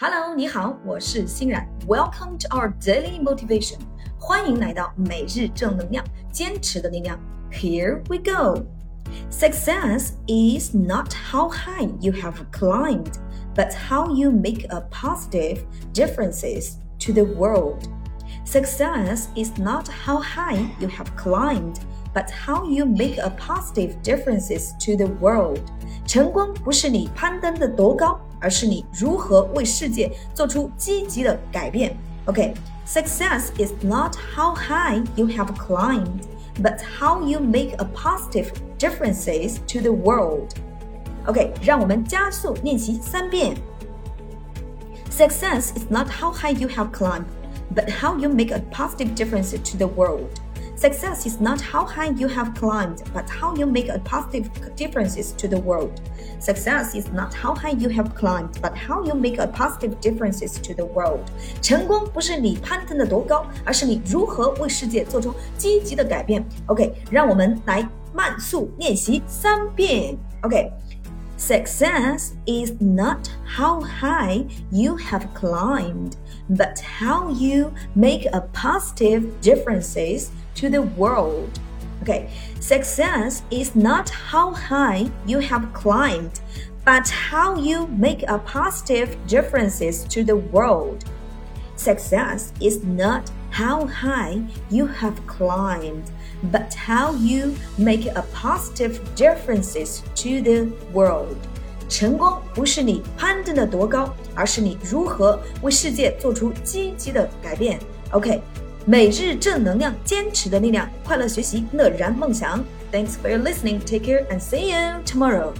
Hello，你好，我是欣然。Welcome to our daily motivation，欢迎来到每日正能量，坚持的力量。Here we go. Success is not how high you have climbed, but how you make a positive differences to the world. Success is not how high you have climbed, but how you make a positive differences to the world. 成功不是你攀登的多高，而是你如何为世界做出积极的改变。OK，success is not how high you have climbed, but how you make a positive differences to the world. OK，让我们加速练习三遍。Success is not how high you have climbed, but how you make a positive difference to the world. Success is not how high you have climbed, but how you make a positive differences to the world. Success is not how high you have climbed, but how you make a positive differences to the world. 成功不是你攀登的多高，而是你如何为世界做出积极的改变。OK，让我们来慢速练习三遍。OK。Success is not how high you have climbed, but how you make a positive differences to the world. Okay, success is not how high you have climbed, but how you make a positive differences to the world. Success is not how high you have climbed, but how you make a positive differences to the world. 成功不是你攀登的多高，而是你如何为世界做出积极的改变。OK， 每日正能量，坚持的力量，快乐学习，乐然梦想。Thanks for your listening. Take care and see you tomorrow.